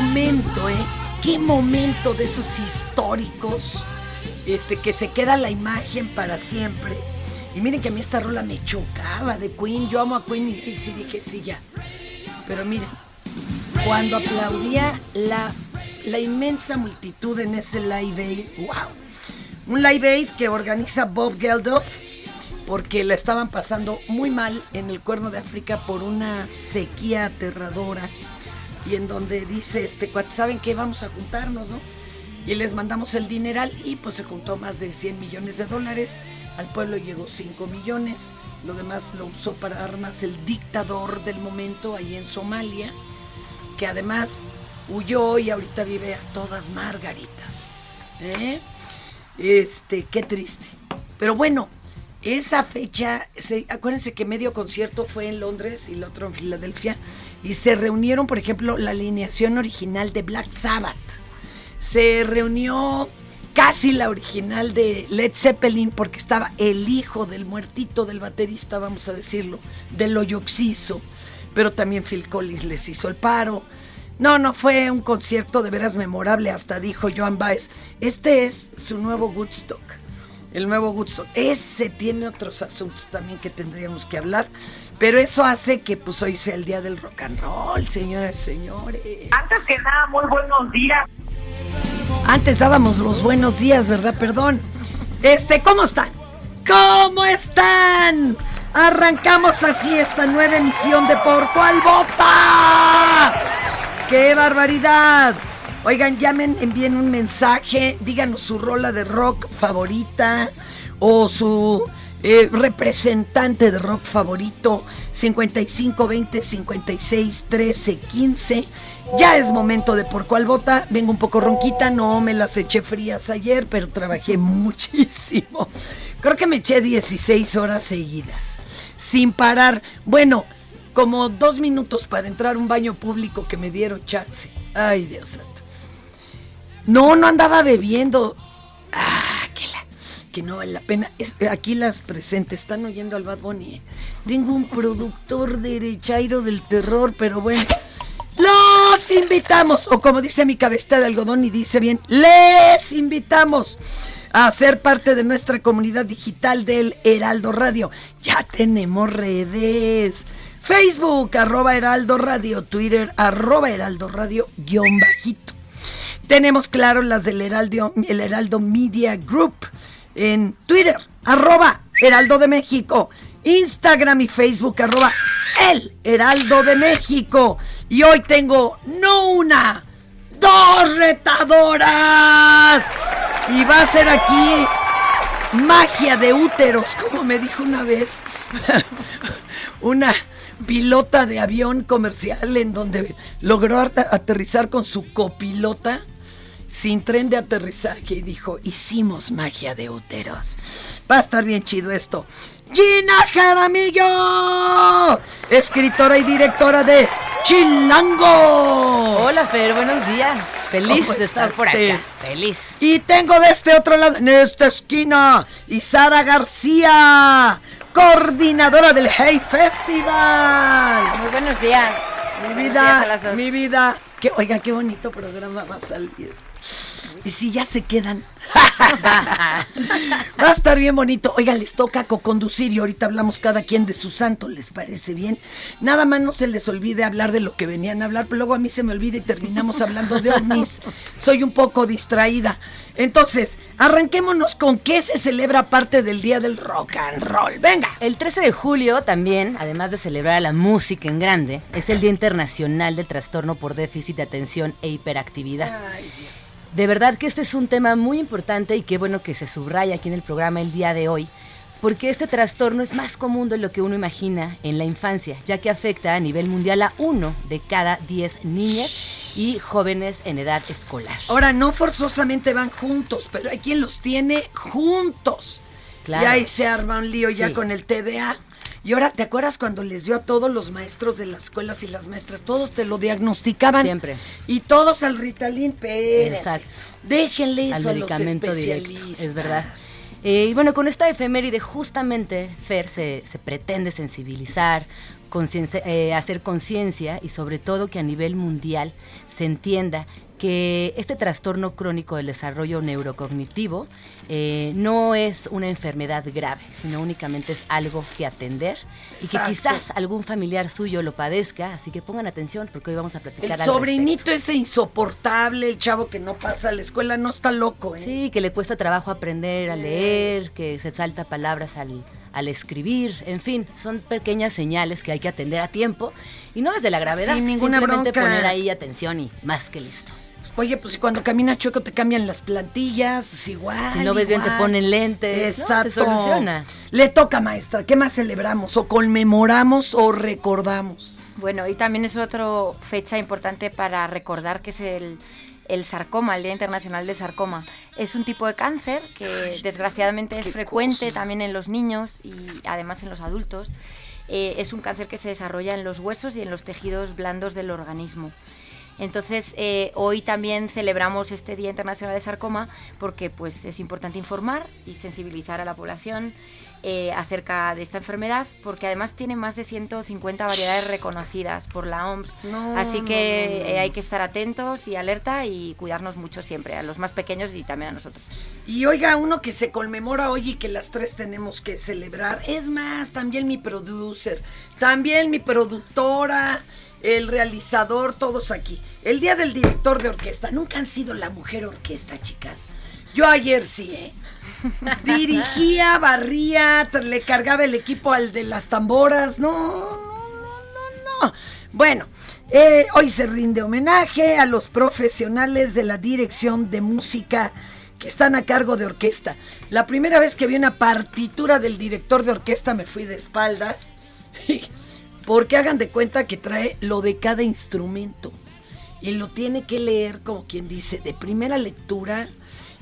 Momento, ¿eh? Qué momento de esos históricos. Este, que se queda la imagen para siempre. Y miren que a mí esta rola me chocaba de Queen. Yo amo a Queen y sí dije, sí, ya. Pero miren, cuando aplaudía la, la inmensa multitud en ese Live Aid, wow. Un Live Aid que organiza Bob Geldof porque la estaban pasando muy mal en el Cuerno de África por una sequía aterradora y en donde dice este ¿saben qué? Vamos a juntarnos, ¿no? Y les mandamos el dineral y pues se juntó más de 100 millones de dólares. Al pueblo llegó 5 millones. Lo demás lo usó para armas el dictador del momento ahí en Somalia, que además huyó y ahorita vive a todas margaritas. ¿eh? Este, qué triste. Pero bueno, esa fecha, se, acuérdense que medio concierto fue en Londres y el otro en Filadelfia, y se reunieron, por ejemplo, la alineación original de Black Sabbath. Se reunió casi la original de Led Zeppelin, porque estaba el hijo del muertito del baterista, vamos a decirlo, del Oyoxiso, pero también Phil Collins les hizo el paro. No, no, fue un concierto de veras memorable, hasta dijo Joan Baez, este es su nuevo Woodstock el nuevo Woodstock. Ese tiene otros asuntos también que tendríamos que hablar, pero eso hace que pues hoy sea el día del rock and roll, señoras y señores. Antes que nada, muy buenos días. Antes dábamos los buenos días, ¿verdad? Perdón. Este, ¿cómo están? ¿Cómo están? Arrancamos así esta nueva emisión de Por Cual Vota. ¡Qué barbaridad! Oigan, llamen, envíen un mensaje, díganos su rola de rock favorita o su eh, representante de rock favorito. 55 20 56 13 15 ya es momento de por cuál vota. Vengo un poco ronquita no me las eché frías ayer pero trabajé muchísimo. Creo que me eché 16 horas seguidas sin parar. Bueno como dos minutos para entrar a un baño público que me dieron chance. Ay Dios no, no andaba bebiendo. Ah, que, la, que no vale la pena. aquí las presentes están oyendo al Bad Bunny. ¿eh? Tengo un productor derechairo del terror, pero bueno. Los invitamos, o como dice mi cabeza de algodón y dice bien, les invitamos a ser parte de nuestra comunidad digital del Heraldo Radio. Ya tenemos redes. Facebook, arroba Heraldo Radio, Twitter, arroba Heraldo Radio, guion bajito. Tenemos, claro, las del Heraldo, el Heraldo Media Group en Twitter, arroba Heraldo de México, Instagram y Facebook, arroba El Heraldo de México. Y hoy tengo no una, dos retadoras. Y va a ser aquí magia de úteros, como me dijo una vez una pilota de avión comercial en donde logró aterrizar con su copilota sin tren de aterrizaje y dijo, hicimos magia de úteros. Va a estar bien chido esto. Gina Jaramillo, escritora y directora de Chilango. Hola Fer, buenos días. Feliz de estar por acá. Feliz. Y tengo de este otro lado, en esta esquina, Isara García, coordinadora del Hey Festival. Muy buenos días. Mi vida, mi vida. Que, oiga, qué bonito programa va a salir. Y si ya se quedan. Va a estar bien bonito. Oiga, les toca co-conducir y ahorita hablamos cada quien de su santo, ¿les parece bien? Nada más no se les olvide hablar de lo que venían a hablar, pero luego a mí se me olvida y terminamos hablando de ovnis. Soy un poco distraída. Entonces, arranquémonos con qué se celebra parte del Día del Rock and Roll. Venga. El 13 de julio también, además de celebrar la música en grande, es el Día Internacional del Trastorno por Déficit de Atención e Hiperactividad. Ay, Dios. De verdad que este es un tema muy importante y qué bueno que se subraya aquí en el programa el día de hoy, porque este trastorno es más común de lo que uno imagina en la infancia, ya que afecta a nivel mundial a uno de cada diez niñas y jóvenes en edad escolar. Ahora, no forzosamente van juntos, pero hay quien los tiene juntos. Claro. Y ahí se arma un lío ya con el TDA. Y ahora, ¿te acuerdas cuando les dio a todos los maestros de las escuelas y las maestras? Todos te lo diagnosticaban. Siempre. Y todos al Ritalin Pérez. Déjenle eso a los especialistas. es verdad. Eh, y bueno, con esta efeméride justamente, Fer, se, se pretende sensibilizar, eh, hacer conciencia y sobre todo que a nivel mundial se entienda que este trastorno crónico del desarrollo neurocognitivo eh, no es una enfermedad grave, sino únicamente es algo que atender y que quizás algún familiar suyo lo padezca, así que pongan atención porque hoy vamos a platicar. El sobrinito ese insoportable, el chavo que no pasa a la escuela, no está loco. ¿eh? Sí, que le cuesta trabajo aprender a leer, que se salta palabras al, al escribir, en fin, son pequeñas señales que hay que atender a tiempo y no desde la gravedad, Sin ninguna simplemente bronca. poner ahí atención y más que listo. Oye, pues si cuando caminas chueco te cambian las plantillas, pues igual. Si no ves bien te igual. ponen lentes, ¿no? Exacto. Se soluciona. Le toca, maestra. ¿Qué más celebramos? ¿O conmemoramos o recordamos? Bueno, y también es otra fecha importante para recordar que es el, el sarcoma, el Día Internacional del Sarcoma. Es un tipo de cáncer que desgraciadamente es frecuente cosa. también en los niños y además en los adultos. Eh, es un cáncer que se desarrolla en los huesos y en los tejidos blandos del organismo. Entonces, eh, hoy también celebramos este Día Internacional de Sarcoma porque pues, es importante informar y sensibilizar a la población eh, acerca de esta enfermedad, porque además tiene más de 150 variedades reconocidas por la OMS. No, Así que no, no. eh, hay que estar atentos y alerta y cuidarnos mucho siempre, a los más pequeños y también a nosotros. Y oiga, uno que se conmemora hoy y que las tres tenemos que celebrar. Es más, también mi producer, también mi productora, el realizador, todos aquí. El día del director de orquesta. Nunca han sido la mujer orquesta, chicas. Yo ayer sí, ¿eh? Dirigía, barría, le cargaba el equipo al de las tamboras. No, no, no, no. Bueno, eh, hoy se rinde homenaje a los profesionales de la dirección de música que están a cargo de orquesta. La primera vez que vi una partitura del director de orquesta me fui de espaldas. Porque hagan de cuenta que trae lo de cada instrumento. Y lo tiene que leer, como quien dice, de primera lectura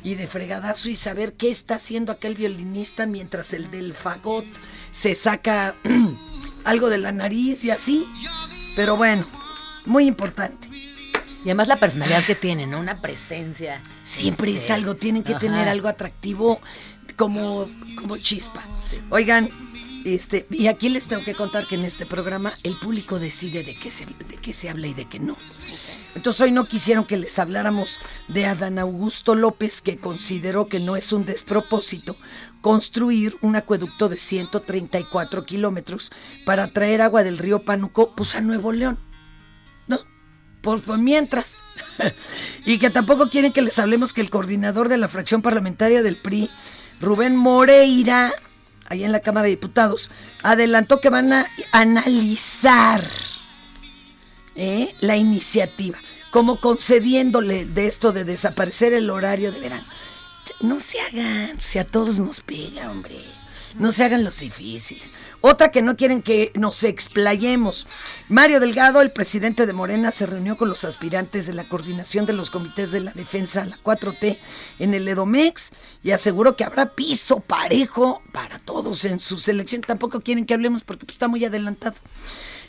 y de fregadazo y saber qué está haciendo aquel violinista mientras el del fagot se saca algo de la nariz y así. Pero bueno, muy importante. Y además la personalidad que tiene, ¿no? Una presencia. Siempre es Sí. algo, tienen que Ajá. tener algo atractivo como, como chispa. Oigan, este, y aquí les tengo que contar que en este programa el público decide de qué se, de qué se habla y de qué no. Entonces hoy no quisieron que les habláramos de Adán Augusto López, que consideró que no es un despropósito construir un acueducto de 134 kilómetros para traer agua del río Pánuco pues, a Nuevo León. ¿No? Por, por mientras. y que tampoco quieren que les hablemos que el coordinador de la fracción parlamentaria del PRI, Rubén Moreira, allá en la Cámara de Diputados, adelantó que van a analizar ¿eh? la iniciativa, como concediéndole de esto de desaparecer el horario de verano. No se hagan, si a todos nos pega, hombre. No se hagan los difíciles. Otra que no quieren que nos explayemos. Mario Delgado, el presidente de Morena, se reunió con los aspirantes de la coordinación de los comités de la defensa, la 4T, en el Edomex y aseguró que habrá piso parejo para todos en su selección. Tampoco quieren que hablemos porque pues, está muy adelantado.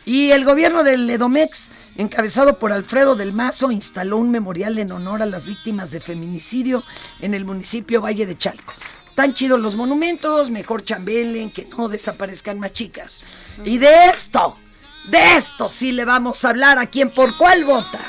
Y el gobierno del Edomex, encabezado por Alfredo del Mazo, instaló un memorial en honor a las víctimas de feminicidio en el municipio Valle de Chalco. Tan chidos los monumentos, mejor chambelen, que no desaparezcan más chicas. Y de esto, de esto sí le vamos a hablar a quien por cuál vota.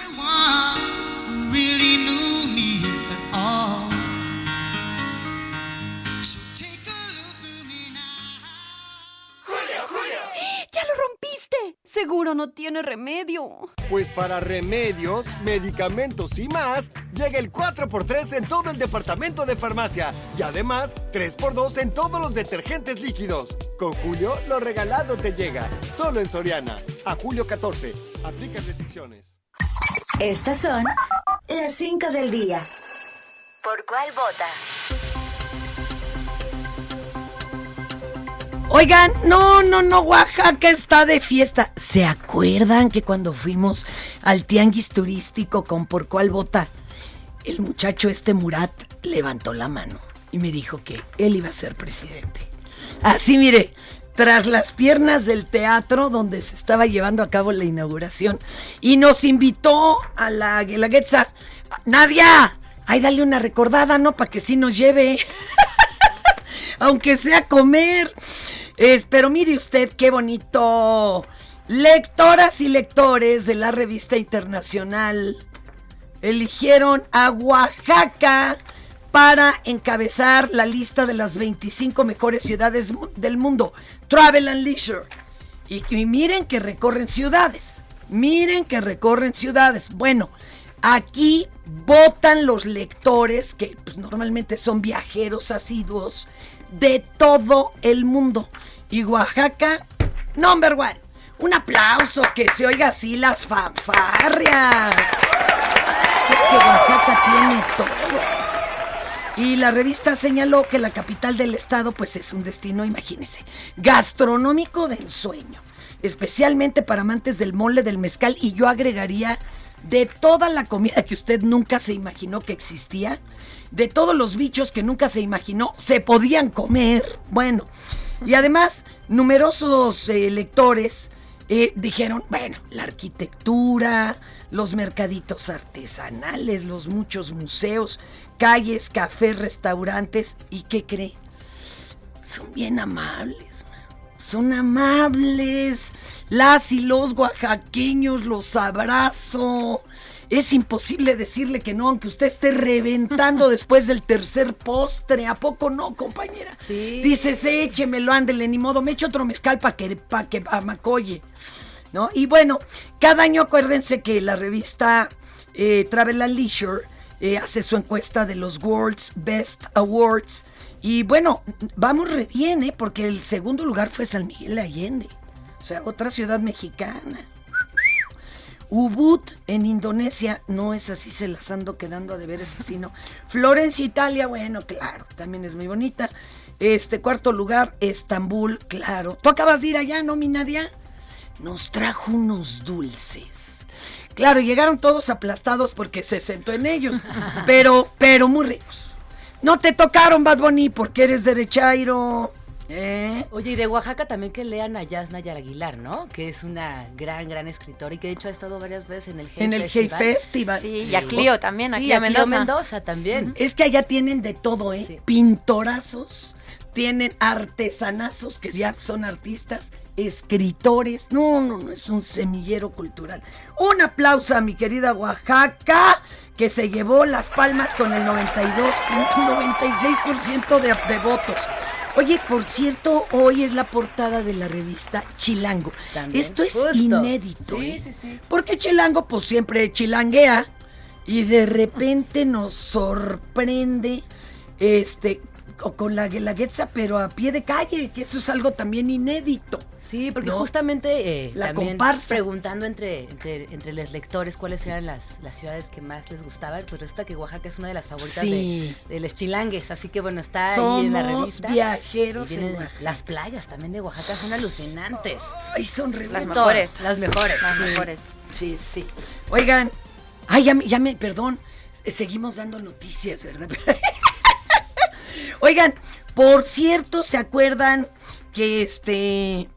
¡Ya lo rompiste! Seguro no tiene remedio. Pues para remedios, medicamentos y más, llega el 4x3 en todo el departamento de farmacia. Y además, 3x2 en todos los detergentes líquidos. Con Julio, lo regalado te llega. Solo en Soriana. A julio 14. Aplica restricciones. Estas son las 5 del día. ¿Por cuál vota? Oigan, no, no, no, Oaxaca está de fiesta. ¿Se acuerdan que cuando fuimos al tianguis turístico con por cuál vota? El muchacho este Murat levantó la mano y me dijo que él iba a ser presidente. Así mire, tras las piernas del teatro donde se estaba llevando a cabo la inauguración y nos invitó a la Guelaguetza. Nadia, ay, dale una recordada, ¿no? Para que sí nos lleve. Aunque sea comer. Es, pero mire usted qué bonito Lectoras y lectores de la revista internacional eligieron a Oaxaca para encabezar la lista de las 25 mejores ciudades del mundo. Travel and Leisure. Y, y miren que recorren ciudades. Miren que recorren ciudades. Bueno, aquí votan los lectores, que pues, normalmente son viajeros asiduos, de todo el mundo. Y Oaxaca, number one. Un aplauso, que se oiga así las fanfarrias. Es que Oaxaca tiene todo. Y la revista señaló que la capital del estado pues es un destino, imagínense, gastronómico de ensueño, especialmente para amantes del mole, del mezcal y yo agregaría de toda la comida que usted nunca se imaginó que existía, de todos los bichos que nunca se imaginó se podían comer. Bueno, y además numerosos eh, lectores eh, dijeron, bueno, la arquitectura, los mercaditos artesanales, los muchos museos, calles, cafés, restaurantes, ¿y qué cree? Son bien amables, son amables. Las y los oaxaqueños los abrazo. Es imposible decirle que no, aunque usted esté reventando después del tercer postre. ¿A poco no, compañera? Sí. Dices, échemelo, ándele, ni modo, me echo otro mezcal para que, pa que. ¿No? Y bueno, cada año acuérdense que la revista eh, Travel and Leisure eh, hace su encuesta de los World's Best Awards. Y bueno, vamos re bien, ¿eh? porque el segundo lugar fue San Miguel de Allende. O sea, otra ciudad mexicana. Ubud en Indonesia, no es así, se las ando quedando a deber, es así, ¿no? Florencia, Italia, bueno, claro, también es muy bonita. Este cuarto lugar, Estambul, claro. Tú acabas de ir allá, ¿no, mi Nadia? Nos trajo unos dulces. Claro, llegaron todos aplastados porque se sentó en ellos, pero, pero muy ricos. No te tocaron, Bad Bunny, porque eres derechairo. ¿Eh? Oye, y de Oaxaca también que lean a Yasna Yar Aguilar, ¿no? Que es una gran, gran escritora y que de hecho ha estado varias veces en el Hey En el Hey Festival. Sí, y a Clio también, a Sí, Clio a Clio Mendoza. Mendoza también. Es que allá tienen de todo, ¿eh? Pintorazos, tienen artesanazos, que ya son artistas, escritores. No, no, no, es un semillero cultural. Un aplauso a mi querida Oaxaca, que se llevó las palmas con el 92, 96% de, de votos. Oye, por cierto, hoy es la portada de la revista Chilango. También, Esto es justo. inédito. Sí, ¿eh? sí, sí. Porque Chilango, pues siempre chilanguea y de repente nos sorprende este o con la guelaguetza, pero a pie de calle, que eso es algo también inédito. Sí, porque ¿no? justamente eh, La también comparsa. preguntando entre, entre, entre los lectores cuáles eran las, las ciudades que más les gustaban, pues resulta que Oaxaca es una de las favoritas Sí. de, de los chilangues, así que bueno, está ahí en la revista. viajeros Y en Oaxaca. las playas también de Oaxaca son alucinantes. Ay, son re Las mejores. Las mejores. Las Sí. mejores. Sí, sí. Oigan, ay, ya me, ya me, perdón, seguimos dando noticias, ¿verdad? Oigan, por cierto, ¿se acuerdan que este,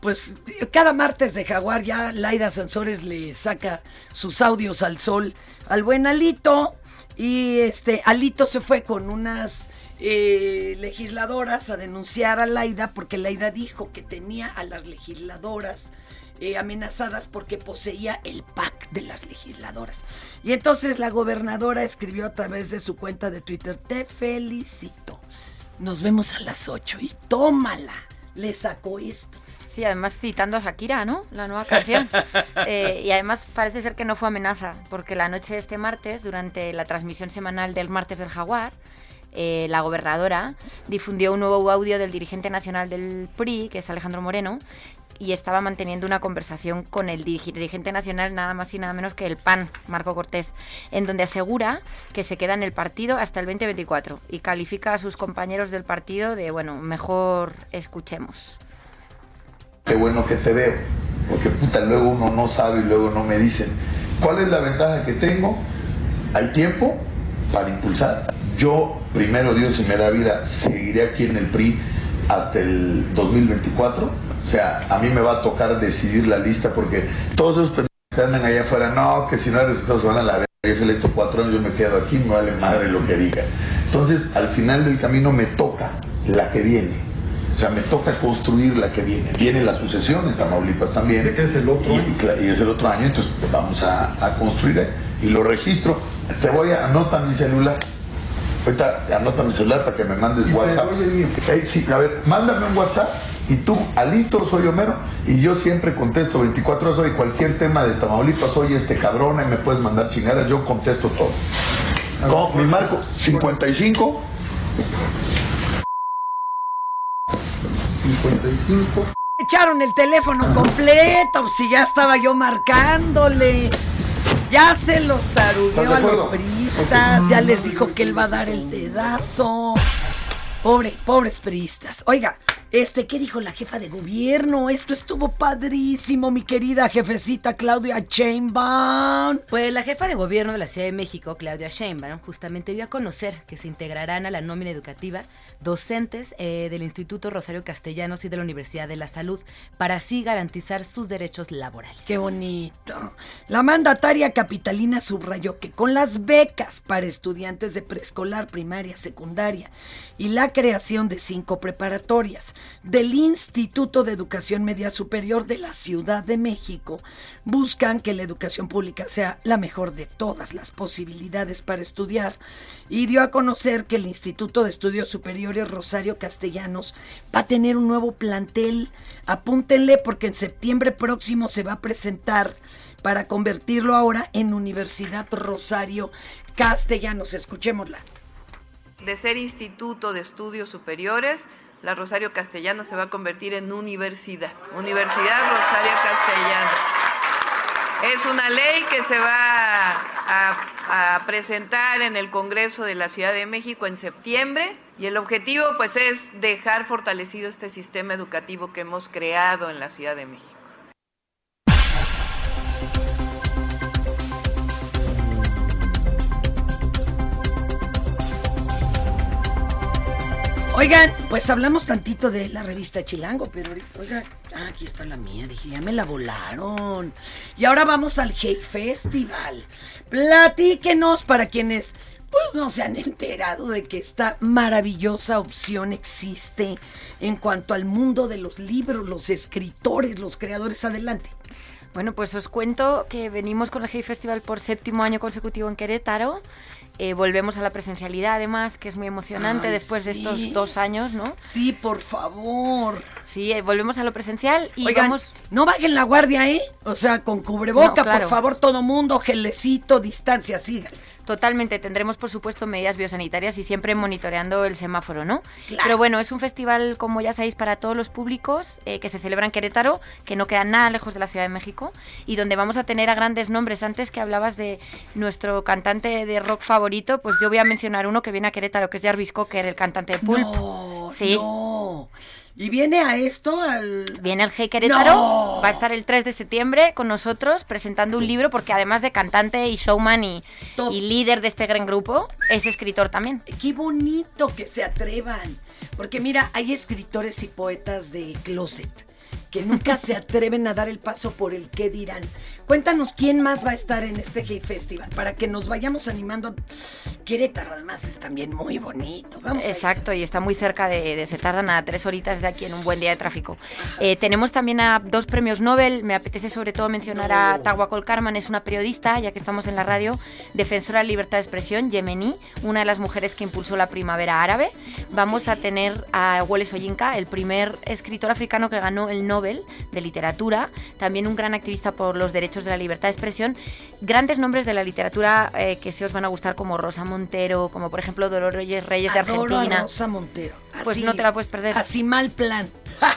pues cada martes de Jaguar ya Laida Sansores le saca sus audios al sol al buen Alito y este Alito se fue con unas eh, legisladoras a denunciar a Laida porque Laida dijo que tenía a las legisladoras eh, amenazadas porque poseía el pack de las legisladoras. Y entonces la gobernadora escribió a través de su cuenta de Twitter, te felicito. Nos vemos a las 8 y tómala. Le sacó esto. Sí, además citando a Shakira, ¿no? La nueva canción. Eh, y además parece ser que no fue amenaza, porque la noche de este martes, durante la transmisión semanal del martes del Jaguar, eh, la gobernadora difundió un nuevo audio del dirigente nacional del PRI, que es Alejandro Moreno, y estaba manteniendo una conversación con el dirigente nacional nada más y nada menos que el PAN, Marco Cortés, en donde asegura que se queda en el partido hasta el 2024 y califica a sus compañeros del partido de, bueno, mejor escuchemos. Qué bueno que te veo, porque puta, luego uno no sabe y luego no me dicen. ¿Cuál es la ventaja que tengo? Hay tiempo para impulsar. Yo, primero Dios, si me da vida, seguiré aquí en el PRI hasta el 2024. O sea, a mí me va a tocar decidir la lista porque todos esos pendejos que andan allá afuera, no, que si no hay resultados van a la verga. Yo fui electo cuatro años, yo me quedo aquí, me vale madre lo que diga. Entonces, al final del camino me toca la que viene. O sea, me toca construir la que viene. Viene la sucesión en Tamaulipas también. es el otro y, año. y es el otro año, entonces vamos a, a construir y lo registro. Te voy a anotar mi celular. Ahorita anota mi celular para que me mandes Y WhatsApp. doy el mío. Ey, sí, a ver, mándame un WhatsApp y tú, Alito, soy Homero, y yo siempre contesto 24 horas hoy cualquier tema de Tamaulipas, oye este cabrón, y me puedes mandar chingadas, yo contesto todo. No, mi marco, 55 55. Echaron el teléfono completo, si ya estaba yo marcándole. Ya se los ¿Estás tarugueó a los priistas, ya les dijo que él va a dar el dedazo. Pobre, pobres priistas. Oiga, este, ¿qué dijo la jefa de gobierno? Esto estuvo padrísimo, mi querida jefecita Claudia Sheinbaum. Pues la jefa de gobierno de la Ciudad de México, Claudia Sheinbaum, justamente dio a conocer que se integrarán a la nómina educativa docentes eh, del Instituto Rosario Castellanos y de la Universidad de la Salud para así garantizar sus derechos laborales. Qué bonito. La mandataria capitalina subrayó que con las becas para estudiantes de preescolar, primaria, secundaria y la creación de cinco preparatorias del Instituto de Educación Media Superior de la Ciudad de México, buscan que la educación pública sea la mejor de todas las posibilidades para estudiar y dio a conocer que el Instituto de Estudios Superiores Rosario Castellanos va a tener un nuevo plantel. Apúntenle porque en septiembre próximo se va a presentar para convertirlo ahora en Universidad Rosario Castellanos. Escuchémosla. De ser instituto de estudios superiores, la Rosario Castellano se va a convertir en universidad. Universidad Rosario Castellanos. Es una ley que se va a, a presentar en el Congreso de la Ciudad de México en septiembre y el objetivo pues es dejar fortalecido este sistema educativo que hemos creado en la Ciudad de México. Oigan, pues hablamos tantito de la revista Chilango, pero ahorita, oiga, ah, aquí está la mía, dije, ya me la volaron. Y ahora vamos al Hey Festival. Platíquenos para quienes pues no se han enterado de que esta maravillosa opción existe en cuanto al mundo de los libros, los escritores, los creadores. Adelante. Bueno, pues os cuento que venimos con el Hey Festival por séptimo año consecutivo en Querétaro. Eh, volvemos a la presencialidad, además, que es muy emocionante Ay, después de estos dos años, ¿no? Sí, por favor. Sí, eh, volvemos a lo presencial y Oigan, vamos... no bajen la guardia, ¿eh? O sea, con cubreboca, No, claro. por favor, todo mundo, gelecito, distancia, sigan. Totalmente, tendremos por supuesto medidas biosanitarias y siempre monitoreando el semáforo, ¿no? Claro. Pero bueno, es un festival, como ya sabéis, para todos los públicos eh, que se celebra en Querétaro, que no queda nada lejos de la Ciudad de México y donde vamos a tener a grandes nombres. Antes que hablabas de nuestro cantante de rock favorito, pues yo voy a mencionar uno que viene a Querétaro, que es Jarvis Cocker, el cantante de Pulp. No, sí. no. Y viene a esto al... Viene al Hey Querétaro, No. va a estar el 3 de septiembre con nosotros presentando un libro porque además de cantante y showman y, y líder de este gran grupo, es escritor también. Qué bonito que se atrevan. Porque mira, hay escritores y poetas de closet que nunca se atreven a dar el paso por el qué dirán. Cuéntanos quién más va a estar en este Hey Festival para que nos vayamos animando. Querétaro además es también muy bonito. Vamos. Exacto, y está muy cerca de, de- se tardan a tres horitas de aquí en un buen día de tráfico. Eh, tenemos también a dos premios Nobel, me apetece sobre todo mencionar a Tawakol Karman, es una periodista, ya que estamos en la radio, defensora de libertad de expresión, yemení, una de las mujeres que impulsó la primavera árabe. Vamos a tener a Wole Soyinka, el primer escritor africano que ganó el Nobel de literatura, también un gran activista por los derechos de la libertad de expresión. Grandes nombres de la literatura eh, que se os van a gustar como Rosa Montero, como por ejemplo Dolores Reyes de Adoro a Argentina. Rosa Montero. Pues no te la puedes perder. Así mal plan.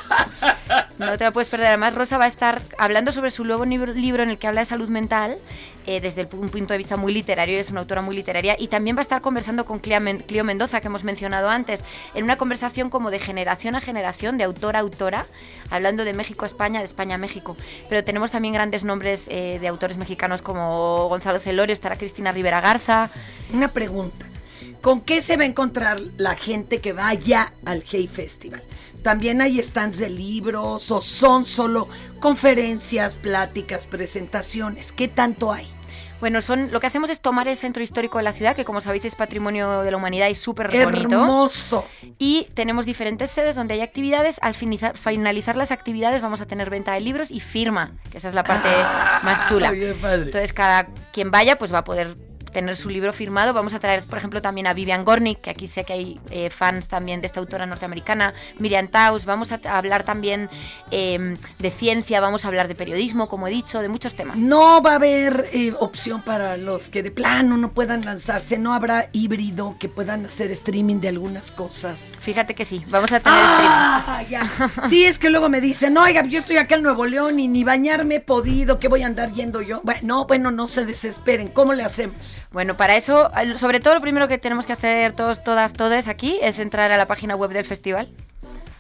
No te la puedes perder. Además, Rosa va a estar hablando sobre su nuevo libro en el que habla de salud mental eh, desde el un punto de vista muy literario. Es una autora muy literaria. Y también va a estar conversando con Clio Mendoza, que hemos mencionado antes, en una conversación como de generación a generación, de autora a autora, hablando de México a España, de España a México. Pero tenemos también grandes nombres eh, de autores mexicanos como Gonzalo Celorio, estará Cristina Rivera Garza. Una pregunta. ¿Con qué se va a encontrar la gente que vaya al Hey Festival? ¿También hay stands de libros o son solo conferencias, pláticas, presentaciones? ¿Qué tanto hay? Bueno, son lo que hacemos es tomar el centro histórico de la ciudad, que como sabéis es patrimonio de la humanidad y súper bonito. Hermoso. Y tenemos diferentes sedes donde hay actividades. Al finizar- finalizar las actividades vamos a tener venta de libros y firma, que esa es la parte más chula. bien padre. Entonces cada quien vaya pues va a poder tener su libro firmado. Vamos a traer, por ejemplo, también a Vivian Gornick, que aquí sé que hay eh, fans también de esta autora norteamericana, Miriam Taus. Vamos a, hablar también eh, de ciencia, vamos a hablar de periodismo, como he dicho, de muchos temas. No va a haber eh, opción para los que de plano no puedan lanzarse, no habrá híbrido que puedan hacer streaming de algunas cosas. Fíjate que sí, vamos a tener Ah, ya. Sí, es que luego me dicen, oiga, yo estoy acá en Nuevo León y ni bañarme he podido, ¿qué voy a andar yendo yo? Bueno, no, bueno, no se desesperen, ¿cómo le hacemos? Bueno, para eso, sobre todo lo primero que tenemos que hacer todos, todas, todos aquí es entrar a la página web del festival.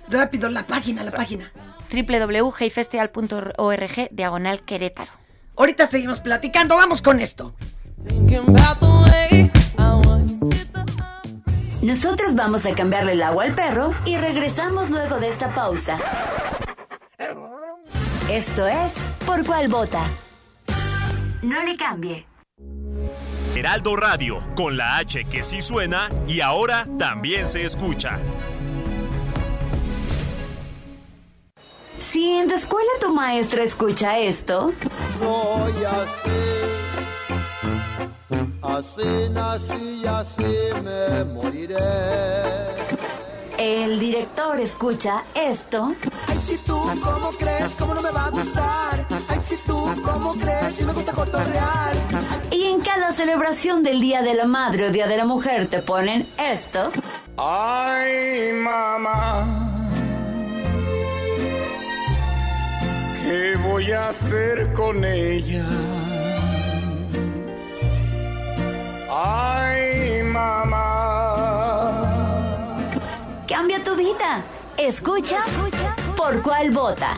Rápido, la página, la página. www.heyfestival.org diagonal Querétaro. Ahorita seguimos platicando, vamos con esto. Nosotros vamos a cambiarle el agua al perro y regresamos luego de esta pausa. Esto es Por cuál vota. No le cambie. Heraldo Radio, con la H que sí suena y ahora también se escucha. Si en tu escuela tu maestra escucha esto, Soy así, así nací y así me moriré. el director escucha esto, Ay, si tú, ¿cómo crees? ¿Cómo no me va a gustar? ¿Cómo crees? Si me gusta cotorrear. y en cada celebración del Día de la Madre o Día de la Mujer te ponen esto, Ay, mamá. ¿Qué voy a hacer con ella? Ay, mamá. cambia tu vida. Escucha por cuál vota.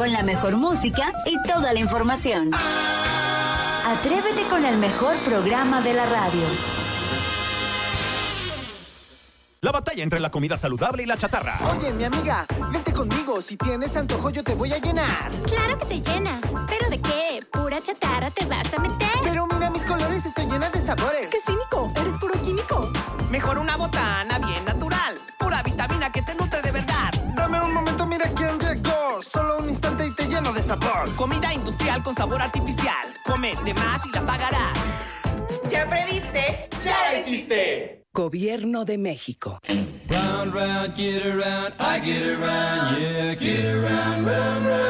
Con la mejor música y toda la información. Atrévete con el mejor programa de la radio. La batalla entre la comida saludable y la chatarra. Oye, mi amiga, vente conmigo. Si tienes antojo, yo te voy a llenar. Claro que te llena. ¿Pero de qué? ¿Pura chatarra te vas a meter? Pero mira mis colores, estoy llena de sabores. ¡Qué cínico! Eres puro químico. Mejor una botana bien natural. Pura vitamina que te nutre de verdad. Dame un momento, mira quién Solo un instante y te lleno de sabor. Comida industrial con sabor artificial. Come de más y la pagarás. ¿Ya previste? ¡Ya la hiciste! Gobierno de México. Round, round, get around, I get around, yeah, get around, round, round,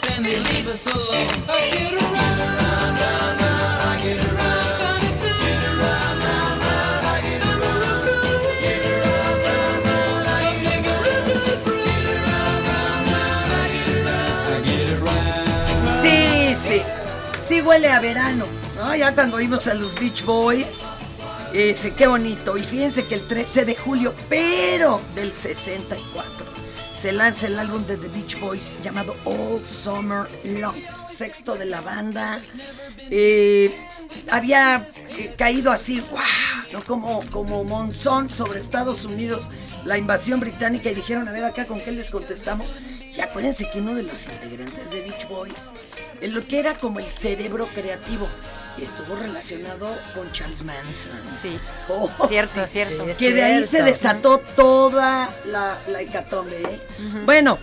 leave us alone. I get around. I get. Sí, sí. Sí huele a verano. ¿no? Ya cuando vimos a los Beach Boys. Ese, qué bonito. Y fíjense que el 13 de julio, pero del 64, se lanza el álbum de The Beach Boys llamado All Summer Long. Sexto de la banda. Eh, había eh, caído así, ¡guau! ¿no? Como, como monzón sobre Estados Unidos, la invasión británica, y dijeron, a ver acá con qué les contestamos. Y acuérdense que uno de los integrantes de Beach Boys, en lo que era como el cerebro creativo, estuvo relacionado con Charles Manson. Sí. Oh, Cierto, sí. cierto. Que de ahí se desató toda la, la hecatombe. ¿eh? Bueno,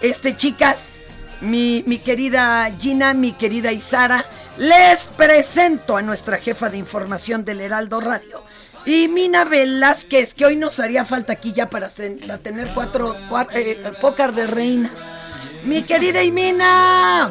este, chicas, mi, mi querida Gina, mi querida Isara, les presento a nuestra jefa de información del Heraldo Radio. Y Mina Velázquez, que hoy nos haría falta aquí ya para, sen- para tener cuatro, cua- eh, pócar de reinas. Mi querida Imina.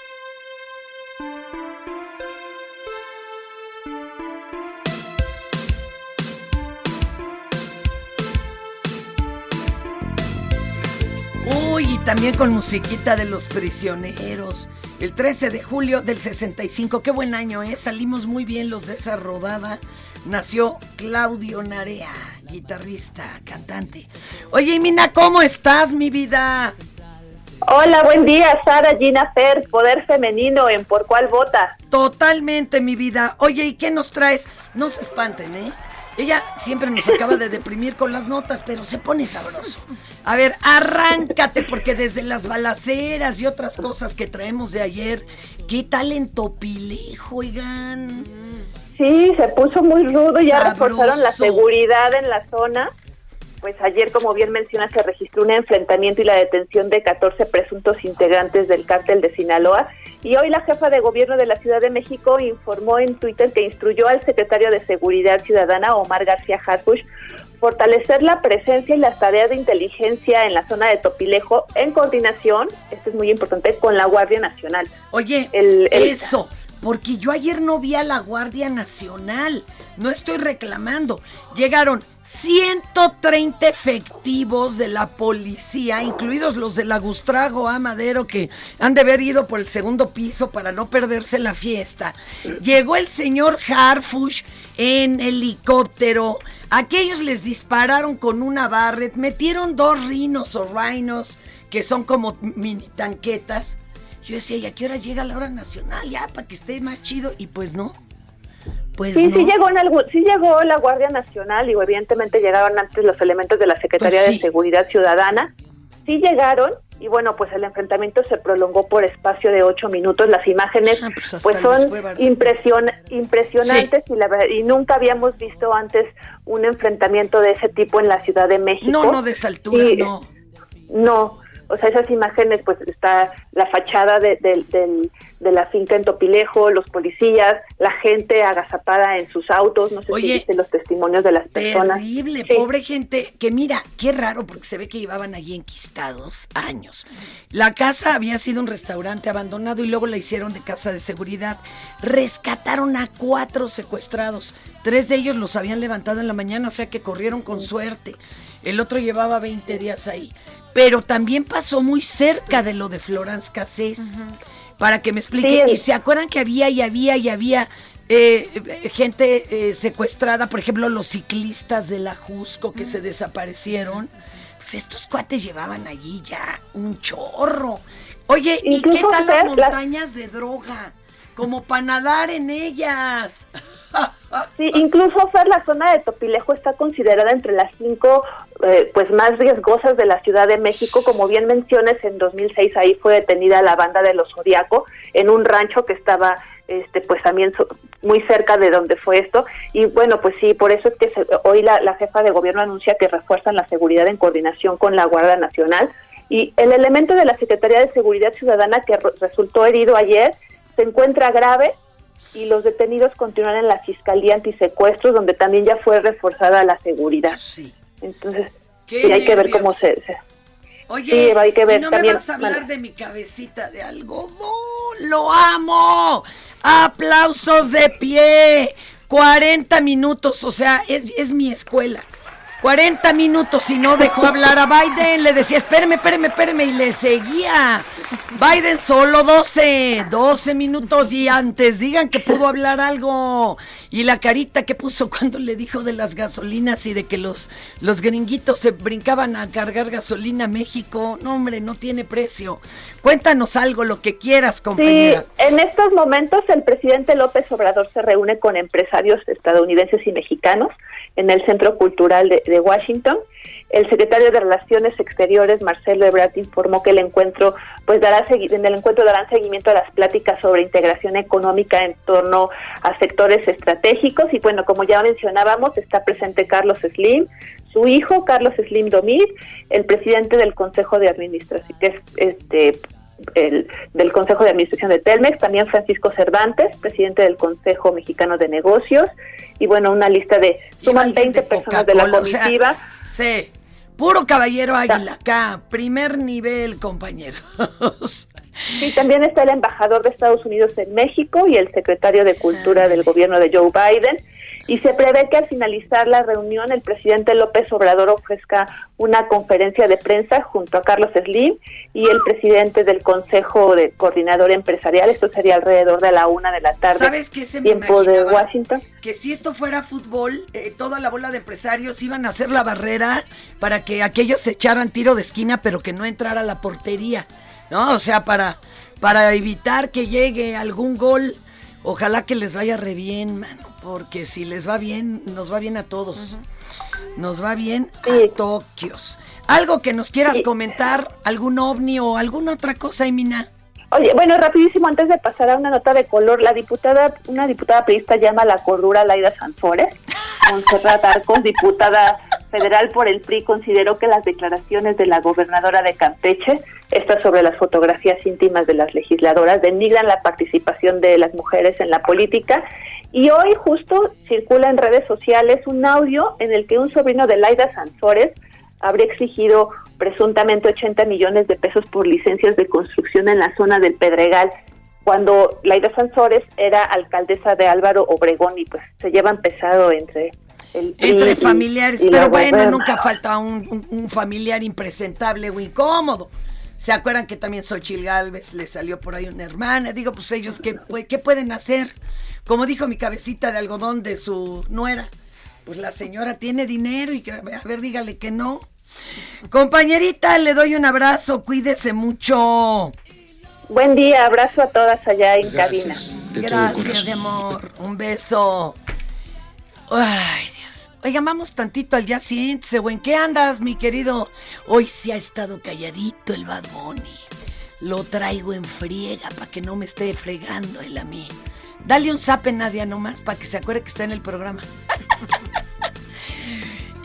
Uy, y también con musiquita de los prisioneros. El 13 de julio del 65, qué buen año, ¿eh? Salimos muy bien los de esa rodada. Nació Claudio Narea, guitarrista, cantante. Oye, Mina, ¿cómo estás, mi vida? Hola, buen día, Sara Gina Fer, Poder Femenino en Por Cuál Vota. Totalmente, mi vida. Oye, ¿y qué nos traes? No se espanten, ¿eh? Ella siempre nos acaba de deprimir con las notas, pero se pone sabroso. A ver, arráncate, porque desde las balaceras y otras cosas que traemos de ayer, ¿qué tal en Topilejo, oigan? Sí, se puso muy rudo, ya Sabroso. reforzaron la seguridad en la zona. Pues ayer, como bien menciona, se registró un enfrentamiento y la detención de 14 presuntos integrantes del cártel de Sinaloa. Y hoy la jefa de gobierno de la Ciudad de México informó en Twitter que instruyó al secretario de Seguridad Ciudadana, Omar García Harfuch, fortalecer la presencia y las tareas de inteligencia en la zona de Topilejo en coordinación, esto es muy importante, con la Guardia Nacional. Oye, El- el- eso, porque yo ayer no vi a la Guardia Nacional, no estoy reclamando. Llegaron 130 efectivos de la policía, incluidos los del Agustrago A Madero, que han de haber ido por el segundo piso para no perderse la fiesta. Llegó el señor Harfush en helicóptero. Aquellos les dispararon con una Barrett, metieron dos rinos o rhinos, que son como mini tanquetas. Yo decía, ¿y a qué hora llega la hora nacional? Ya, para que esté más chido. Y pues no. Pues sí, no. sí llegó en algún, sí llegó la Guardia Nacional y evidentemente llegaron antes los elementos de la Secretaría Pues sí. de Seguridad Ciudadana. Sí llegaron y bueno, pues el enfrentamiento se prolongó por espacio de ocho minutos. Las imágenes pues hasta pues les son impresion- impresionantes y, la y nunca habíamos visto antes un enfrentamiento de ese tipo en la Ciudad de México. No, no, de esa altura, Y- no. no, o sea, esas imágenes, pues está la fachada de, de- de la finca en Topilejo, los policías, la gente agazapada en sus autos, no sé Oye, si viste los testimonios de las personas. Terrible, Sí. pobre gente. Que mira, qué raro, porque se ve que llevaban allí enquistados años. La casa había sido un restaurante abandonado y luego la hicieron de casa de seguridad. Rescataron a cuatro secuestrados. Tres de ellos los habían levantado en la mañana, o sea que corrieron con suerte. El otro llevaba 20 días ahí. Pero también pasó muy cerca de lo de Florence Cassés. Para que me explique. Sí, Y se acuerdan que había y había y había eh, eh, gente eh, secuestrada, por ejemplo, los ciclistas de la Jusco que se desaparecieron. Pues estos cuates llevaban allí ya un chorro. Oye, ¿y qué tal las- montañas de droga? Como para nadar en ellas. Sí, incluso Fer, la zona de Topilejo está considerada entre las cinco eh, pues más riesgosas de la Ciudad de México. Como bien mencionas, en 2006 ahí fue detenida la banda de los Zodiaco en un rancho que estaba este pues también so- muy cerca de donde fue esto. Y bueno, pues sí, por eso es que se- hoy la, jefa de gobierno anuncia que refuerzan la seguridad en coordinación con la Guardia Nacional. Y el elemento de la Secretaría de Seguridad Ciudadana que re- resultó herido ayer se encuentra grave y los detenidos continúan en la Fiscalía Antisecuestros, donde también ya fue reforzada la seguridad. Sí. Entonces, Qué sí, hay que ver cómo se... se- Oye, Sí, hay que ver ¿y no también- me vas a hablar de mi cabecita de algodón? ¡Lo amo! ¡Aplausos de pie! 40 minutos, o sea, es, es mi escuela. 40 minutos y no dejó hablar a Biden. Le decía, espéreme, espéreme, espéreme. Y le seguía. Biden solo 12, 12 minutos y antes. Digan que pudo hablar algo. Y la carita que puso cuando le dijo de las gasolinas y de que los, los gringuitos se brincaban a cargar gasolina a México. No, hombre, no tiene precio. Cuéntanos algo, lo que quieras, Sí, compañera. en estos momentos el presidente López Obrador se reúne con empresarios estadounidenses y mexicanos en el Centro Cultural de, de Washington. El secretario de Relaciones Exteriores, Marcelo Ebrard, informó que el encuentro, pues dará en el encuentro darán seguimiento a las pláticas sobre integración económica en torno a sectores estratégicos y bueno, como ya mencionábamos, está presente Carlos Slim, su hijo Carlos Slim Domit, el presidente del Consejo de Administración, que es este el, del Consejo de Administración de Telmex, también Francisco Cervantes, presidente del Consejo Mexicano de Negocios, y bueno, una lista de, suman 20 personas de la Coca-Cola, o sea, comitiva. sí, puro caballero águila acá, primer nivel, compañeros. Y también está el embajador de Estados Unidos en México y el secretario de Cultura del gobierno de Joe Biden. Y se prevé que al finalizar la reunión el presidente López Obrador ofrezca una conferencia de prensa junto a Carlos Slim y el presidente del Consejo de Coordinador Empresarial. Esto sería alrededor de la una de la tarde, ¿Sabes qué se me tiempo de? Washington. Que si esto fuera fútbol, eh, toda la bola de empresarios iban a hacer la barrera para que aquellos se echaran tiro de esquina, pero que no entrara la portería, ¿no? O sea, para, para evitar que llegue algún gol. Ojalá que les vaya re bien, mano, porque si les va bien, nos va bien a todos. Nos va bien a Tokios. Algo que nos quieras comentar, algún ovni o alguna otra cosa, Emina. Oye, bueno, rapidísimo, antes de pasar a una nota de color, la diputada, una diputada periodista llama la cordura Laida Sanfores. Montserrat Arcos, diputada federal por el PRI, consideró que las declaraciones de la gobernadora de Campeche, estas sobre las fotografías íntimas de las legisladoras, denigran la participación de las mujeres en la política. Y hoy justo circula en redes sociales un audio en el que un sobrino de Laida Sanfores habría exigido presuntamente 80 millones de pesos por licencias de construcción en la zona del Pedregal, cuando Laida Sansores era alcaldesa de Álvaro Obregón y pues se llevan pesado entre el Entre familiares, y pero bueno, nunca falta un, un- un familiar impresentable o incómodo. ¿Se acuerdan que también Xochil Gálvez le salió por ahí una hermana? Digo, pues ellos, ¿qué, ¿qué pueden hacer? Como dijo mi cabecita de algodón de su nuera, pues la señora tiene dinero y que, a ver, dígale que no. Compañerita, le doy un abrazo, cuídese mucho. Buen día, abrazo a todas allá en cabina. Gracias, de amor. Un beso. Ay, Dios. Oigan, vamos tantito al día siguiente, güey. ¿En qué andas, mi querido? Hoy sí ha estado calladito el Bad Bunny. Lo traigo en friega para que no me esté fregando él a mí. Dale un zape, Nadia, nomás, para que se acuerde que está en el programa.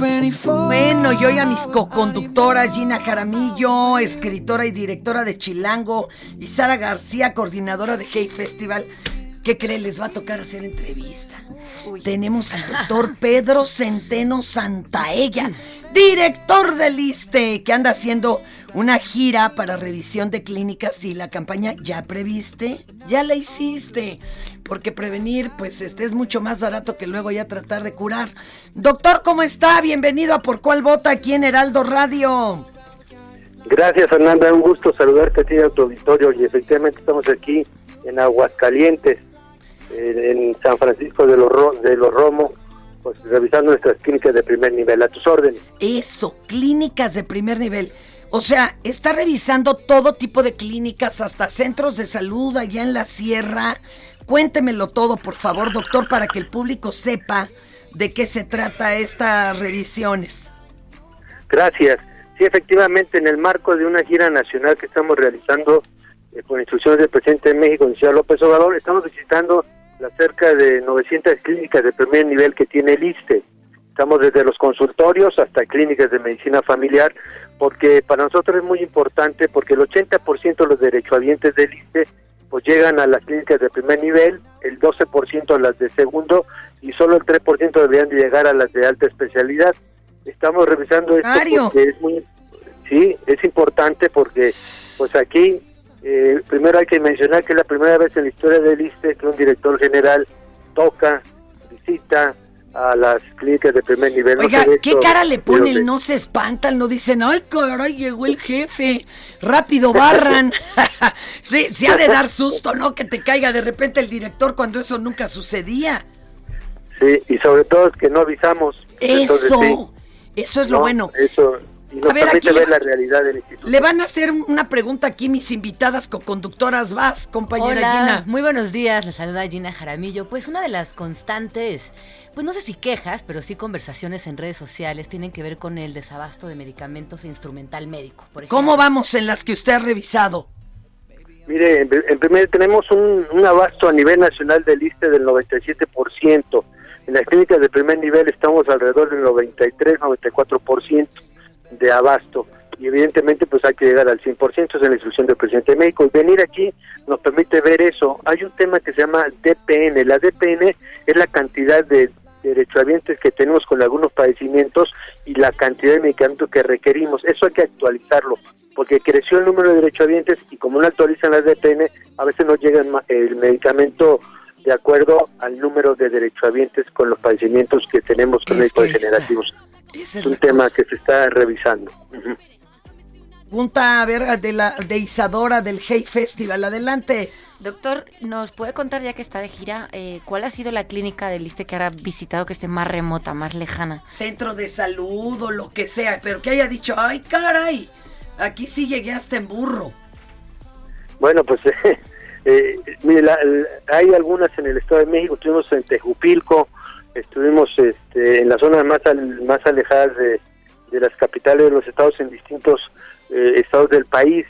Bueno, yo y a mis coconductoras Gina Jaramillo, escritora y directora de Chilango, y Sara García, coordinadora de Hey Festival. ¿Qué cree? Les va a tocar hacer entrevista. Tenemos al doctor Pedro Centeno Santaella, director del ISTE, que anda haciendo una gira para revisión de clínicas y la campaña ya previste, ya la hiciste, porque prevenir pues este es mucho más barato que luego ya tratar de curar. Doctor, ¿cómo está? Bienvenido a Por Cuál Vota aquí en Heraldo Radio. Gracias, Fernanda. Un gusto saludarte a ti a tu auditorio. Y efectivamente estamos aquí en Aguascalientes, en San Francisco de los, de los Romos, pues revisando nuestras clínicas de primer nivel. A tus órdenes. Eso, clínicas de primer nivel. O sea, está revisando todo tipo de clínicas, hasta centros de salud allá en la sierra. Cuéntemelo todo, por favor, doctor, para que el público sepa de qué se trata estas revisiones. Gracias. Sí, efectivamente, en el marco de una gira nacional que estamos realizando eh, por instrucciones del presidente de México, el señor López Obrador, estamos visitando las cerca de 900 clínicas de primer nivel que tiene el ISTE. Estamos desde los consultorios hasta clínicas de medicina familiar, porque para nosotros es muy importante, porque el 80% de los derechohabientes del ISTE pues llegan a las clínicas de primer nivel, el 12% a las de segundo y solo el 3% deberían de llegar a las de alta especialidad. Estamos revisando esto Mario. porque es muy sí, es importante porque pues aquí eh, primero hay que mencionar que es la primera vez en la historia del ISTE que un director general toca, visita a las clínicas de primer nivel. No Oiga, se ve ¿qué esto cara le pone? el No se espantan, no dicen, ay, caray, llegó el jefe, rápido barran. sí, sí ha de dar susto, ¿no? Que te caiga de repente el director cuando eso nunca sucedía. Sí, y sobre todo es que no avisamos. Entonces, Eso, sí, eso es lo no, bueno. Eso, y nos A ver, permite aquí ver le- la realidad del instituto. Le van a hacer una pregunta aquí mis invitadas co-conductoras. Vas, compañera Hola, Gina. muy buenos días, les saluda Gina Jaramillo. Pues una de las constantes, pues no sé si quejas, pero sí conversaciones en redes sociales tienen que ver con el desabasto de medicamentos e instrumental médico, por ejemplo. ¿Cómo vamos en las que usted ha revisado? Mire, en primer tenemos un, un abasto a nivel nacional del ISTE del 97%. En las clínicas de primer nivel estamos alrededor del 93-94% de abasto. Y evidentemente pues hay que llegar al 100%, esa es la instrucción del presidente de México. Y venir aquí nos permite ver eso. Hay un tema que se llama DPN. La DPN es la cantidad de derechohabientes que tenemos con algunos padecimientos y la cantidad de medicamentos que requerimos. Eso hay que actualizarlo, porque creció el número de derechohabientes y como no actualizan las DPN, a veces no llega el medicamento de acuerdo al número de derechohabientes con los padecimientos que tenemos ahí está. degenerativos. Es un la tema cosa. que se está revisando. Pregunta, a ver, de la de Isadora del Hey Festival. Adelante. Doctor, ¿nos puede contar, ya que está de gira, eh, cuál ha sido la clínica del ISTE que ahora visitado que esté más remota, más lejana? Centro de salud o lo que sea, pero que haya dicho, ay, caray, aquí sí llegué hasta en burro. Bueno, pues eh, mire, la- el- hay algunas en el Estado de México, estuvimos en Tejupilco, estuvimos este, en las zonas más, al- más alejadas de, de las capitales de los estados en distintos eh, estados del país.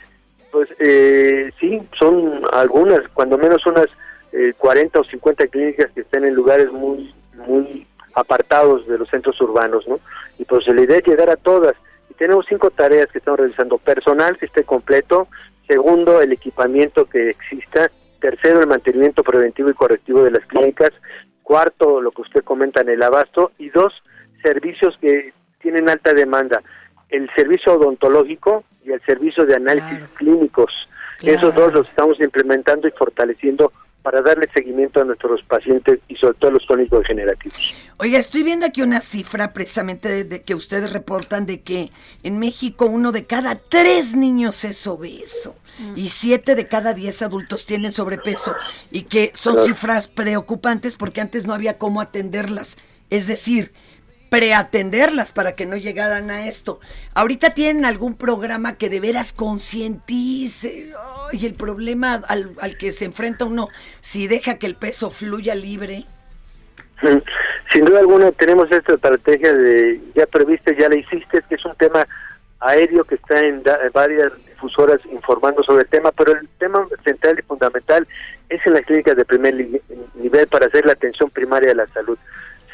Pues eh, sí, son algunas, cuando menos unas eh, 40 o 50 clínicas que estén en lugares muy, muy apartados de los centros urbanos, ¿no? Y pues la idea es llegar a todas. Y tenemos cinco tareas que estamos realizando. Personal que esté completo. Segundo, el equipamiento que exista. Tercero, el mantenimiento preventivo y correctivo de las clínicas. Cuarto, lo que usted comenta en el abasto. Y dos, servicios que tienen alta demanda. El servicio odontológico y el servicio de análisis clínicos. Esos dos los estamos implementando y fortaleciendo para darle seguimiento a nuestros pacientes y sobre todo a los crónicos degenerativos. Oiga, estoy viendo aquí una cifra precisamente de, de que ustedes reportan de que en México uno de cada tres niños es obeso y siete de cada diez adultos tienen sobrepeso y que son Claro. cifras preocupantes porque antes no había cómo atenderlas. Es decir, preatenderlas para que no llegaran a esto. Ahorita tienen algún programa que de veras concientice ay, el problema al, al que se enfrenta uno si deja que el peso fluya libre. Sin duda alguna tenemos esta estrategia de ya previste, ya la hiciste, que es un tema aéreo que está en, en varias difusoras informando sobre el tema, pero el tema central y fundamental es en las clínicas de primer nivel para hacer la atención primaria de la salud.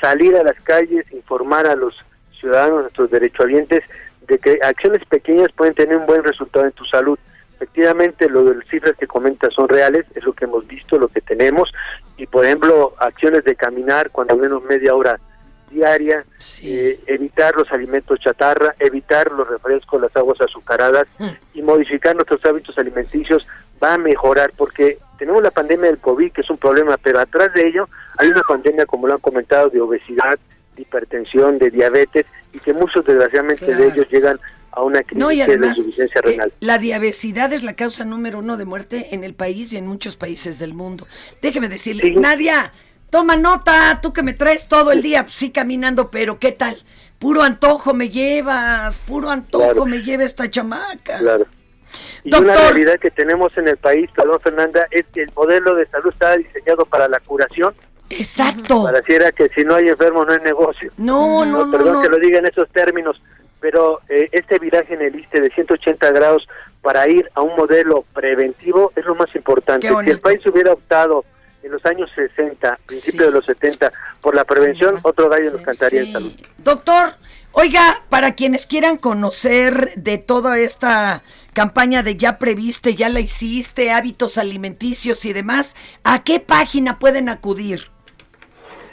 Salir a las calles, informar a los ciudadanos, nuestros derechohabientes, de que acciones pequeñas pueden tener un buen resultado en tu salud. Efectivamente, lo de las cifras que comentas son reales, es lo que hemos visto, lo que tenemos, y por ejemplo, acciones de caminar cuando menos media hora diaria, eh, evitar los alimentos chatarra, evitar los refrescos, las aguas azucaradas y modificar nuestros hábitos alimenticios va a mejorar porque tenemos la pandemia del COVID, que es un problema, pero atrás de ello hay una pandemia, como lo han comentado, de obesidad, de hipertensión, de diabetes y que muchos desgraciadamente de ellos llegan a una crisis No, de insuficiencia eh, renal. la diabesidad es la causa número uno de muerte en el país y en muchos países del mundo. Déjeme decirle, Sí. Nadia, toma nota, tú que me traes todo el día, sí caminando, pero ¿qué tal? Puro antojo me llevas, puro antojo Claro. me lleva esta chamaca. Claro. Y una realidad que tenemos en el país, perdón Fernanda, es que el modelo de salud está diseñado para la curación. Exacto. Pareciera que si no hay enfermo no hay negocio. No, no, no, Perdón no. que lo diga en esos términos, pero eh, este viraje en el ISTE de 180 grados para ir a un modelo preventivo es lo más importante. Qué Si el país hubiera optado en los años 60, principios de los 70, por la prevención, otro gallo nos cantaría en salud. Doctor, oiga, para quienes quieran conocer de toda esta campaña de ya previste, ya la hiciste, hábitos alimenticios y demás, ¿a qué página pueden acudir?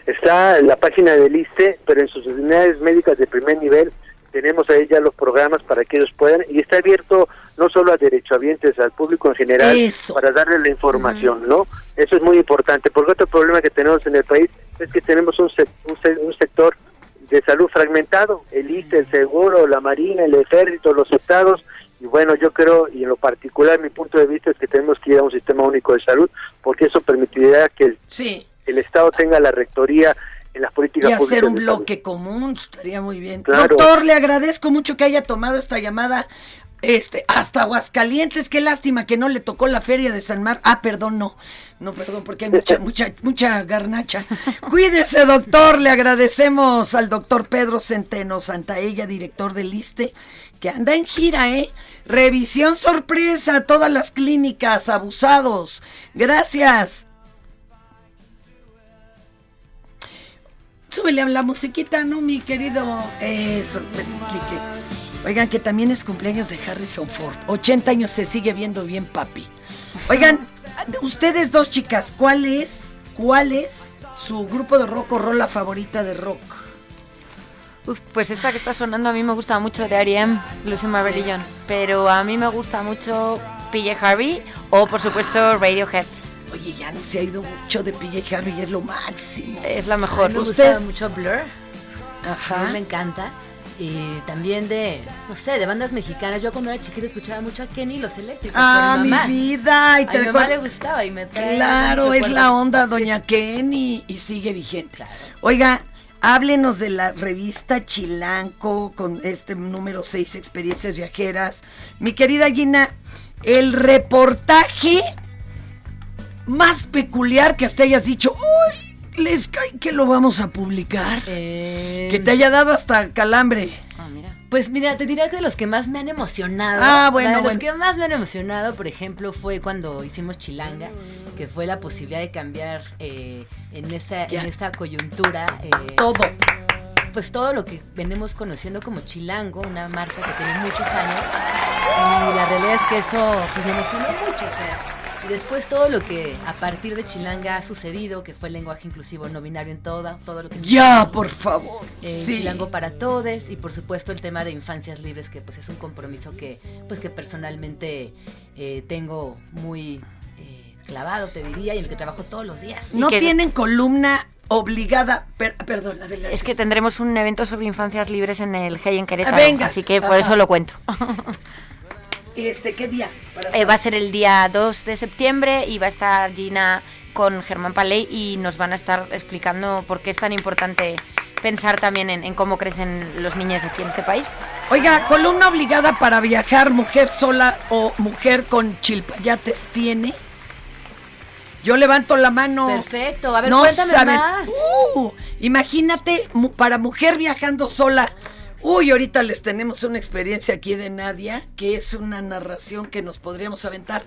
Está en la página del ISTE, pero en sus unidades médicas de primer nivel tenemos ahí ya los programas para que ellos puedan, y está abierto no solo a derechohabientes, al público en general, Eso. para darle la información, ¿no? Eso es muy importante, porque otro problema que tenemos en el país es que tenemos un, sec- un, se- un sector de salud fragmentado, el ISTE, el seguro, la marina, el ejército, los estados, y bueno, yo creo, y en lo particular mi punto de vista es que tenemos que ir a un sistema único de salud, porque eso permitiría que el, Sí. el Estado tenga la rectoría en las políticas Y hacer un bloque común, estaría muy bien. Claro. Doctor, le agradezco mucho que haya tomado esta llamada. Este, hasta Aguascalientes, qué lástima que no le tocó la feria de San Mar. Ah, perdón, no. No, perdón, porque hay mucha, mucha, mucha garnacha. Cuídese, doctor. Le agradecemos al doctor Pedro Centeno Santaella, director del ISTE, que anda en gira, ¿eh? Revisión sorpresa a todas las clínicas, abusados. Gracias. Súbele a la musiquita, ¿no, mi querido? Eso, Quique. Oigan, que también es cumpleaños de Harrison Ford. 80 años se sigue viendo bien, papi. Oigan, ustedes dos chicas, ¿cuál es, cuál es su grupo de rock o rola favorita de rock? Uf, pues esta que está sonando a mí me gusta mucho de R.E.M., Lucy Religion. Pero a mí me gusta mucho PJ Harvey o, por supuesto, Radiohead. Oye, ya no se ha ido mucho de PJ Harvey, es lo máximo. Es la A mejor. mí me ¿Usted? gusta mucho Blur. Ajá. A mí me encanta. Y también de, no sé, de bandas mexicanas. Yo cuando era chiquita escuchaba mucho a Kenny y los eléctricos. Ah, mi mamá. vida. Y a te mi mamá le gustaba y me trae Claro, es la onda, doña Kenny, y sigue vigente. Oiga, háblenos de la revista Chilanco con este número 6, Experiencias Viajeras. Mi querida Gina, el reportaje más peculiar que hasta hayas dicho, uy, les cae que lo vamos a publicar. Eh, Que te haya dado hasta calambre. Pues mira, te diría que de los que más me han emocionado. Ah, bueno, de los que más me han emocionado, por ejemplo, fue cuando hicimos Chilanga, que fue la posibilidad de cambiar eh, en esa Ya. en esa coyuntura eh, Todo. Pues todo lo que venimos conociendo como Chilango, una marca que tiene muchos años. Y la realidad es que eso pues me emocionó mucho. o sea, y después todo lo que a partir de Chilanga ha sucedido, que fue el lenguaje inclusivo no binario en toda, todo lo que Ya, por favor. eh, sí. Chilango para todos y por supuesto el tema de infancias libres que pues es un compromiso que pues que personalmente eh, tengo muy eh, clavado te diría y en el que trabajo todos los días. No que- tienen columna obligada. per- perdón, adelante. Es que tendremos un evento sobre infancias libres en el GEI en Querétaro. Ah, venga. Así que por Ajá. eso lo cuento. Este, ¿qué día? Para Eh, va a ser el día 2 de septiembre y va a estar Gina con Germán Paley y nos van a estar explicando por qué es tan importante pensar también en, en cómo crecen los niños aquí en este país. Oiga, columna obligada para viajar, mujer sola o mujer con chilpayates tiene. Yo levanto la mano. Perfecto, a ver, cuéntame más. Uh, imagínate mu- para mujer viajando sola. Uy, ahorita les tenemos una experiencia aquí de Nadia, que es una narración que nos podríamos aventar.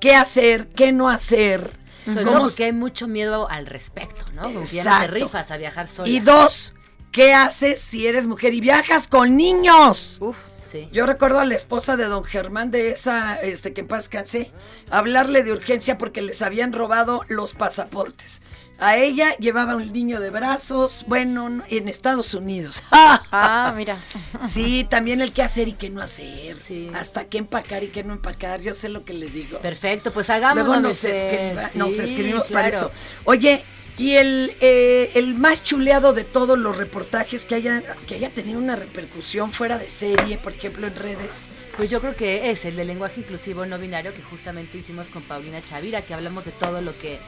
¿Qué hacer? ¿Qué no hacer? Sobre ¿Cómo todo porque hay mucho miedo al respecto, ¿no? Como que ya no te Exacto. rifas a viajar sola. Y dos, ¿qué haces si eres mujer y viajas con niños? Uf, sí. Yo recuerdo a la esposa de don Germán de esa, este, que en paz hablarle de urgencia porque les habían robado los pasaportes. A ella llevaba un niño de brazos, bueno, no- en Estados Unidos. Ah, mira. Sí, también el qué hacer y qué no hacer. Sí. Hasta qué empacar y qué no empacar, yo sé lo que le digo. Perfecto, pues hagámoslo. Luego nos, Merced. escriba- Sí, nos escribimos para eso. Oye, y el, eh, el más chuleado de todos los reportajes que haya, que haya tenido una repercusión fuera de serie, por ejemplo, en redes. Pues yo creo que es el de lenguaje inclusivo no binario que justamente hicimos con Paulina Chavira, que hablamos de todo lo que,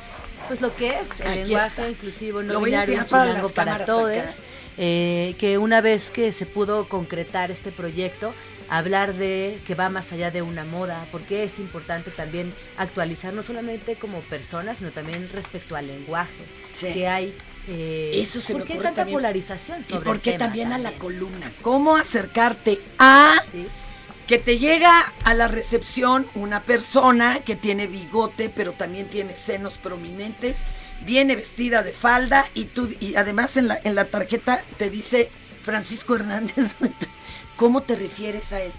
pues lo que es el Aquí lenguaje está. inclusivo no Lo binario para chilango todos. eh, que una vez que se pudo concretar este proyecto, hablar de que va más allá de una moda, porque es importante también actualizar no solamente como personas, sino también respecto al lenguaje, Sí. que hay Eh, Eso se me ¿Por qué tanta también. polarización ¿Y por qué también a la columna? ¿Cómo acercarte a que te llega a la recepción una persona que tiene bigote, pero también tiene senos prominentes, viene vestida de falda y tú y además en la en la tarjeta te dice Francisco Hernández, ¿cómo te refieres a él?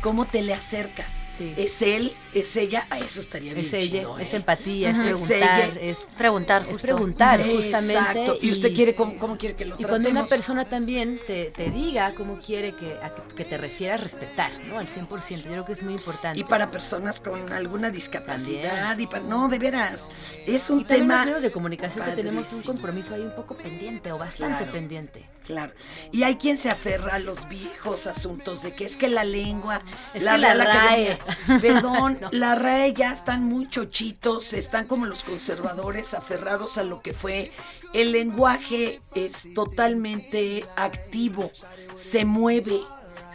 ¿Cómo te le acercas? ¿Es él? ¿Es ella? A eso estaría bien Es ella, chido, es ¿eh? empatía, es preguntar, es preguntar, es justo. preguntar Exacto. justamente. ¿Y usted quiere cómo, cómo quiere que lo Y cuando una persona también te, te diga cómo quiere que, a que, te refieras, respetar, ¿no? Al 100%, yo creo que es muy importante. Y para personas con alguna discapacidad y para no de veras es un Y tema los medios de comunicación que tenemos un compromiso ahí un poco pendiente o bastante Claro. pendiente. Claro. Y hay quien se aferra a los viejos asuntos de que es que la lengua, Es que la RAE. Perdón, No. la RAE ya están muy chochitos, están como los conservadores aferrados a lo que fue. El lenguaje es totalmente activo, se mueve,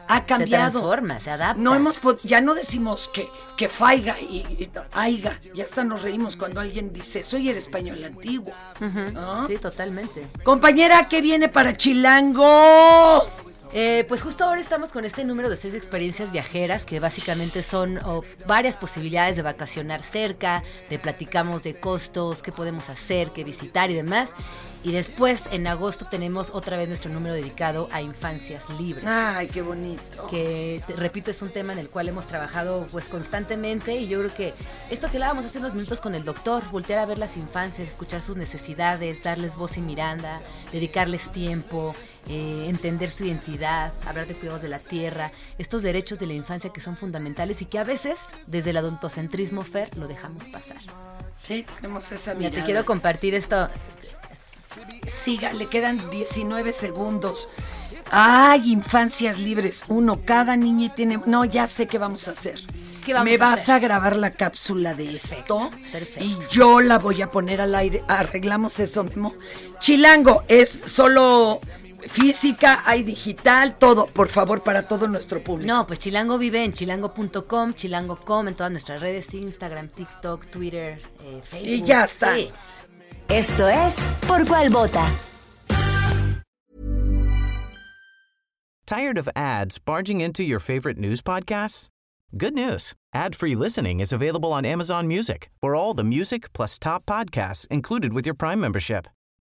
ha cambiado. transforma, se adapta. No hemos ya no decimos que, que faiga y, y aiga, ya hasta nos reímos cuando alguien dice, soy el español antiguo. ¿no? Sí, totalmente. Compañera, ¿qué viene para Chilango? Eh, pues justo ahora estamos con este número de seis experiencias viajeras que básicamente son oh, varias posibilidades de vacacionar cerca, de platicamos de costos, qué podemos hacer, qué visitar y demás. Y después en agosto tenemos otra vez nuestro número dedicado a infancias libres. Ay, qué bonito. Que, te- repito, es un tema en el cual hemos trabajado pues constantemente y yo creo que esto que hablábamos hace unos minutos con el doctor, voltear a ver las infancias, escuchar sus necesidades, darles voz y miranda, dedicarles tiempo, eh, entender su identidad, hablar de cuidados de la tierra, estos derechos de la infancia que son fundamentales y que a veces desde el odontocentrismo Fer lo dejamos pasar. Sí, tenemos esa Mira, mirada. te quiero compartir esto. Siga, le quedan 19 segundos. Ay, infancias libres. Uno, cada niña tiene... No, ya sé qué vamos a hacer. ¿Qué vamos Me a vas hacer? a grabar la cápsula de esto perfecto. y yo la voy a poner al aire. Arreglamos eso, Memo. Chilango, es solo física, hay digital, todo, por favor, para todo nuestro público. No, pues Chilango vive en chilango.com, chilango.com, en todas nuestras redes, Instagram, TikTok, Twitter, eh, Facebook. Y ya está. Sí. Esto es Por Cuál Vota. Tired of ads barging into your favorite news podcasts? Good news. Ad-free listening is available on Amazon Music for all the music plus top podcasts included with your Prime membership.